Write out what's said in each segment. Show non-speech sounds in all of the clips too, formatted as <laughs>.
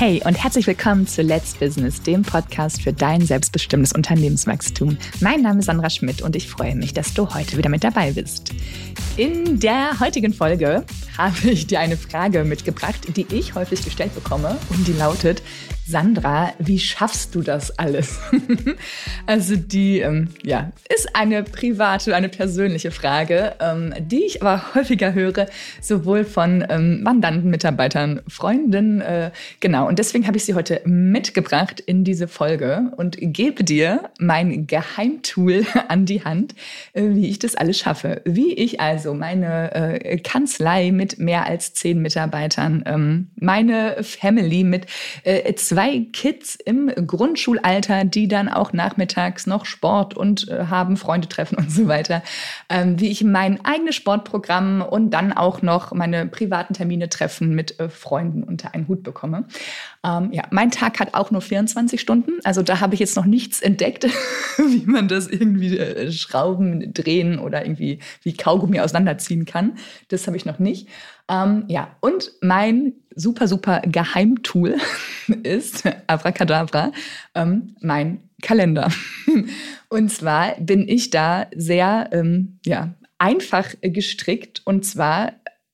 Hey und herzlich willkommen zu Let's Business, dem Podcast für dein selbstbestimmtes Unternehmenswachstum. Mein Name ist Sandra Schmidt und ich freue mich, dass du heute wieder mit dabei bist. In der heutigen Folge habe ich dir eine Frage mitgebracht, die ich häufig gestellt bekomme und die lautet, Sandra, wie schaffst du das alles? <laughs> also die, ähm, ja, ist eine private, eine persönliche Frage, ähm, die ich aber häufiger höre, sowohl von ähm, Mandanten, Mitarbeitern, Freunden, äh, genau. Und deswegen habe ich sie heute mitgebracht in diese Folge und gebe dir mein Geheimtool <laughs> an die Hand, äh, wie ich das alles schaffe. Wie ich also meine äh, Kanzlei mit mehr als zehn Mitarbeitern, ähm, meine Family mit äh, zwei zwei Kids im Grundschulalter, die dann auch nachmittags noch Sport und äh, haben Freunde treffen und so weiter. Ähm, wie ich mein eigenes Sportprogramm und dann auch noch meine privaten Termine treffen mit äh, Freunden unter einen Hut bekomme. Ähm, ja, mein Tag hat auch nur 24 Stunden. Also da habe ich jetzt noch nichts entdeckt, <laughs> wie man das irgendwie äh, schrauben, drehen oder irgendwie wie Kaugummi auseinanderziehen kann. Das habe ich noch nicht. Ähm, ja, und mein super, super Geheimtool <laughs> ist, Abracadabra, ähm, mein Kalender. <laughs> Und zwar bin ich da sehr ähm, ja, einfach gestrickt. Und zwar,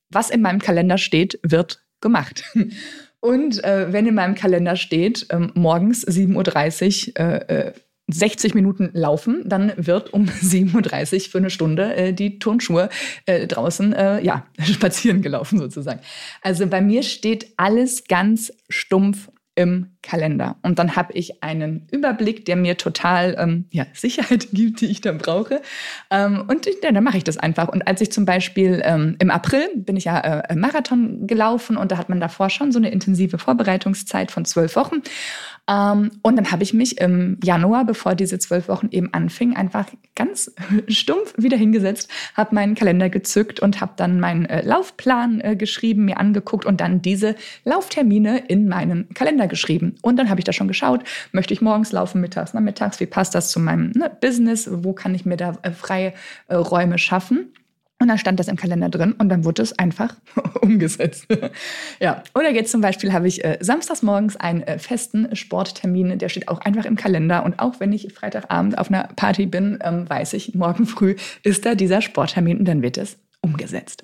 was in meinem Kalender steht, wird gemacht. <laughs> Und äh, wenn in meinem Kalender steht, ähm, morgens 7.30 Uhr äh, äh, 60 Minuten laufen, dann wird um <laughs> 7.30 Uhr für eine Stunde äh, die Turnschuhe äh, draußen äh, ja, <laughs> spazieren gelaufen sozusagen. Also bei mir steht alles ganz stumpf im Kalender. Und dann habe ich einen Überblick, der mir total ähm, ja, <laughs> Sicherheit gibt, die ich dann brauche. Ähm, und ja, dann mache ich das einfach. Und als ich zum Beispiel ähm, im April bin ich ja äh, Marathon gelaufen und da hat man davor schon so eine intensive Vorbereitungszeit von zwölf Wochen. Ähm, und dann habe ich mich im Januar, bevor diese zwölf Wochen eben anfingen, einfach ganz <laughs> stumpf wieder hingesetzt, habe meinen Kalender gezückt und habe dann meinen äh, Laufplan äh, geschrieben, mir angeguckt und dann diese Lauftermine in meinen Kalender geschrieben. Und dann habe ich da schon geschaut, möchte ich morgens laufen, mittags, nachmittags, wie passt das zu meinem ne, Business, wo kann ich mir da äh, freie äh, Räume schaffen. Und dann stand das im Kalender drin und dann wurde es einfach <laughs> umgesetzt. <laughs> ja, oder jetzt zum Beispiel habe ich äh, samstags morgens einen äh, festen Sporttermin, der steht auch einfach im Kalender. Und auch wenn ich Freitagabend auf einer Party bin, ähm, weiß ich, morgen früh ist da dieser Sporttermin und dann wird es umgesetzt.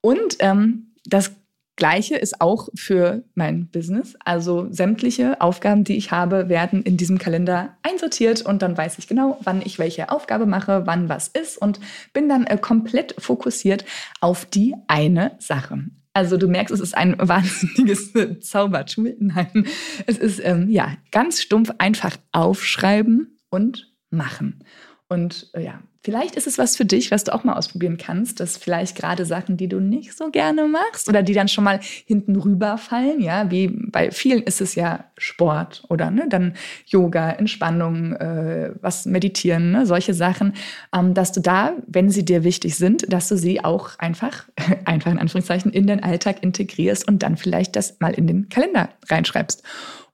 Und ähm, das Gleiche ist auch für mein Business. Also sämtliche Aufgaben, die ich habe, werden in diesem Kalender einsortiert und dann weiß ich genau, wann ich welche Aufgabe mache, wann was ist und bin dann äh, komplett fokussiert auf die eine Sache. Also du merkst, es ist ein <laughs> wahnsinniges Zaubertool. Nein, es ist ähm, ja ganz stumpf einfach aufschreiben und machen. Und äh, ja, vielleicht ist es was für dich, was du auch mal ausprobieren kannst, dass vielleicht gerade Sachen, die du nicht so gerne machst oder die dann schon mal hinten rüberfallen, ja, wie bei vielen ist es ja Sport oder ne, dann Yoga, Entspannung, äh, was meditieren, ne, solche Sachen, ähm, dass du da, wenn sie dir wichtig sind, dass du sie auch einfach, <laughs> einfach in Anführungszeichen, in den Alltag integrierst und dann vielleicht das mal in den Kalender reinschreibst.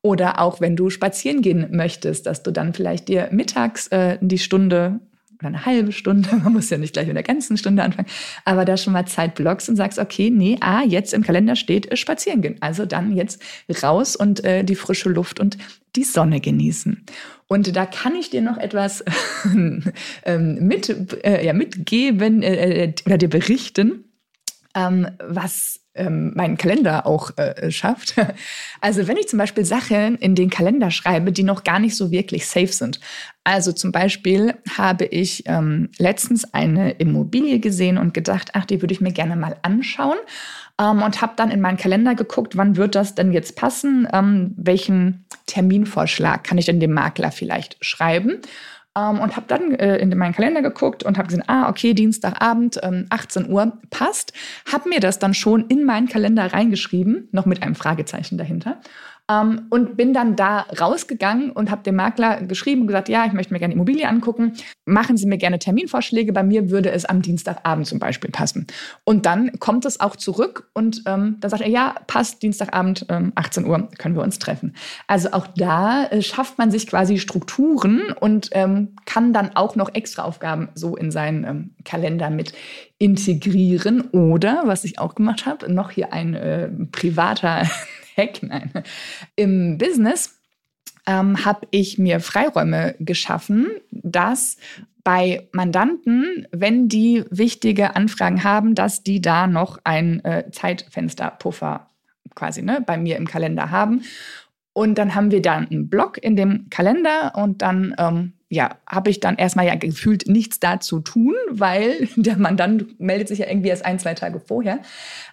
Oder auch wenn du spazieren gehen möchtest, dass du dann vielleicht dir mittags äh, die Stunde oder eine halbe Stunde, <laughs> man muss ja nicht gleich mit der ganzen Stunde anfangen, aber da schon mal Zeit blockst und sagst, okay, nee, ah, jetzt im Kalender steht äh, spazieren gehen. Also dann jetzt raus und äh, die frische Luft und die Sonne genießen. Und da kann ich dir noch etwas <laughs> ähm, mit, äh, ja, mitgeben äh, äh, oder dir berichten, ähm, was ähm, meinen Kalender auch äh, schafft. <laughs> Also wenn ich zum Beispiel Sachen in den Kalender schreibe, die noch gar nicht so wirklich safe sind. Also zum Beispiel habe ich ähm, letztens eine Immobilie gesehen und gedacht, ach, die würde ich mir gerne mal anschauen. Ähm, und habe dann in meinen Kalender geguckt, wann wird das denn jetzt passen? Ähm, welchen Terminvorschlag kann ich denn dem Makler vielleicht schreiben? Ähm, und habe dann äh, in meinen Kalender geguckt und habe gesehen, ah, okay, Dienstagabend, ähm, 18 Uhr passt. Habe mir das dann schon in meinen Kalender reingeschrieben, noch mit einem Fragezeichen dahinter. Ähm, und bin dann da rausgegangen und habe dem Makler geschrieben und gesagt, ja, ich möchte mir gerne Immobilie angucken. Machen Sie mir gerne Terminvorschläge. Bei mir würde es am Dienstagabend zum Beispiel passen. Und dann kommt es auch zurück und ähm, dann sagt er, ja, passt, Dienstagabend, ähm, 18 Uhr können wir uns treffen. Also auch da äh, schafft man sich quasi Strukturen und ähm, kann dann auch noch extra Aufgaben so in seinen ähm, Kalender mit integrieren. Oder, was ich auch gemacht habe, noch hier ein äh, privater Hack, nein. Im Business ähm, habe ich mir Freiräume geschaffen, dass bei Mandanten, wenn die wichtige Anfragen haben, dass die da noch ein äh, Zeitfensterpuffer quasi ne, bei mir im Kalender haben. Und dann haben wir dann einen Block in dem Kalender und dann ähm, ja, habe ich dann erstmal ja gefühlt nichts dazu tun, weil <laughs> der Mandant meldet sich ja irgendwie erst ein, zwei Tage vorher.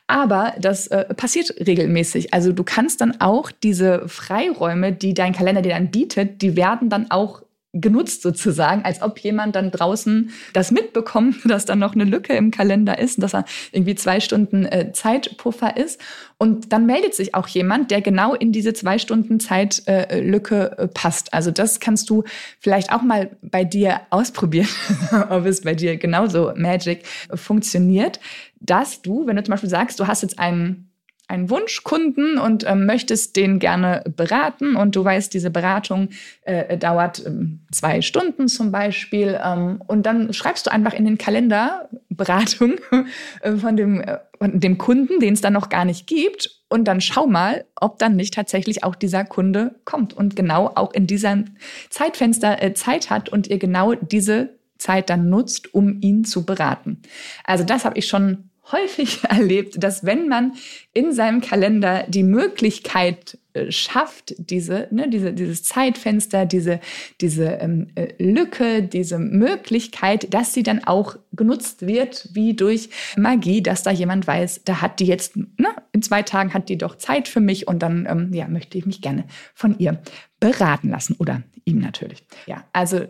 Aber das äh, passiert regelmäßig. Also du kannst dann auch diese Freiräume, die dein Kalender dir dann bietet, die werden dann auch genutzt sozusagen, als ob jemand dann draußen das mitbekommt, <laughs> dass da noch eine Lücke im Kalender ist, dass er irgendwie zwei Stunden äh, Zeitpuffer ist. Und dann meldet sich auch jemand, der genau in diese zwei Stunden Zeitlücke äh, passt. Also das kannst du vielleicht auch mal bei dir ausprobieren, <laughs> ob es bei dir genauso Magic funktioniert, dass du, wenn du zum Beispiel sagst, du hast jetzt einen einen Wunschkunden und ähm, möchtest den gerne beraten. Und du weißt, diese Beratung äh, dauert ähm, zwei Stunden zum Beispiel. Ähm, und dann schreibst du einfach in den Kalender Beratung <laughs> äh, von, dem, äh, von dem Kunden, den es dann noch gar nicht gibt. Und dann schau mal, ob dann nicht tatsächlich auch dieser Kunde kommt und genau auch in diesem Zeitfenster äh, Zeit hat und ihr genau diese Zeit dann nutzt, um ihn zu beraten. Also das habe ich schon häufig <laughs> erlebt, dass wenn man in seinem Kalender die Möglichkeit äh, schafft, diese, ne, diese, dieses Zeitfenster, diese, diese ähm, äh, Lücke, diese Möglichkeit, dass sie dann auch genutzt wird, wie durch Magie, dass da jemand weiß, da hat die jetzt, ne, in zwei Tagen hat die doch Zeit für mich und dann ähm, ja, möchte ich mich gerne von ihr beraten lassen oder ihm natürlich. Ja, also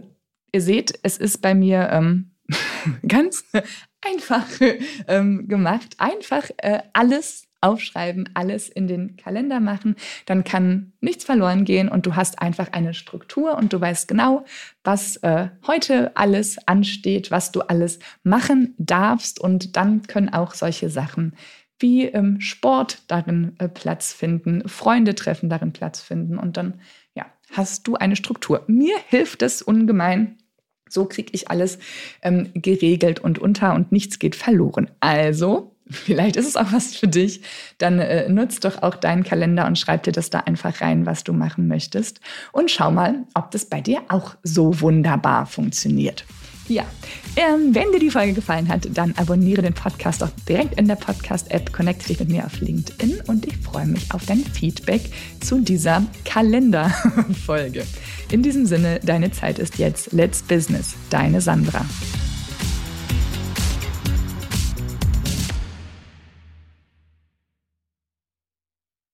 ihr seht, es ist bei mir ähm, <laughs> ganz einfach <laughs> ähm, gemacht. Einfach äh, alles aufschreiben, alles in den Kalender machen. Dann kann nichts verloren gehen und du hast einfach eine Struktur und du weißt genau, was äh, heute alles ansteht, was du alles machen darfst. Und dann können auch solche Sachen wie ähm, Sport darin äh, Platz finden, Freunde treffen darin Platz finden und dann hast du eine Struktur. Mir hilft es ungemein, so kriege ich alles ähm, geregelt und unter und nichts geht verloren. Also, vielleicht ist es auch was für dich. Dann äh, nutzt doch auch deinen Kalender und schreib dir das da einfach rein, was du machen möchtest. Und schau mal, ob das bei dir auch so wunderbar funktioniert. Ja, ähm, wenn dir die Folge gefallen hat, dann abonniere den Podcast auch direkt in der Podcast-App, connecte dich mit mir auf LinkedIn und ich freue mich auf dein Feedback zu dieser Kalenderfolge. In diesem Sinne, deine Zeit ist jetzt. Let's Business, deine Sandra.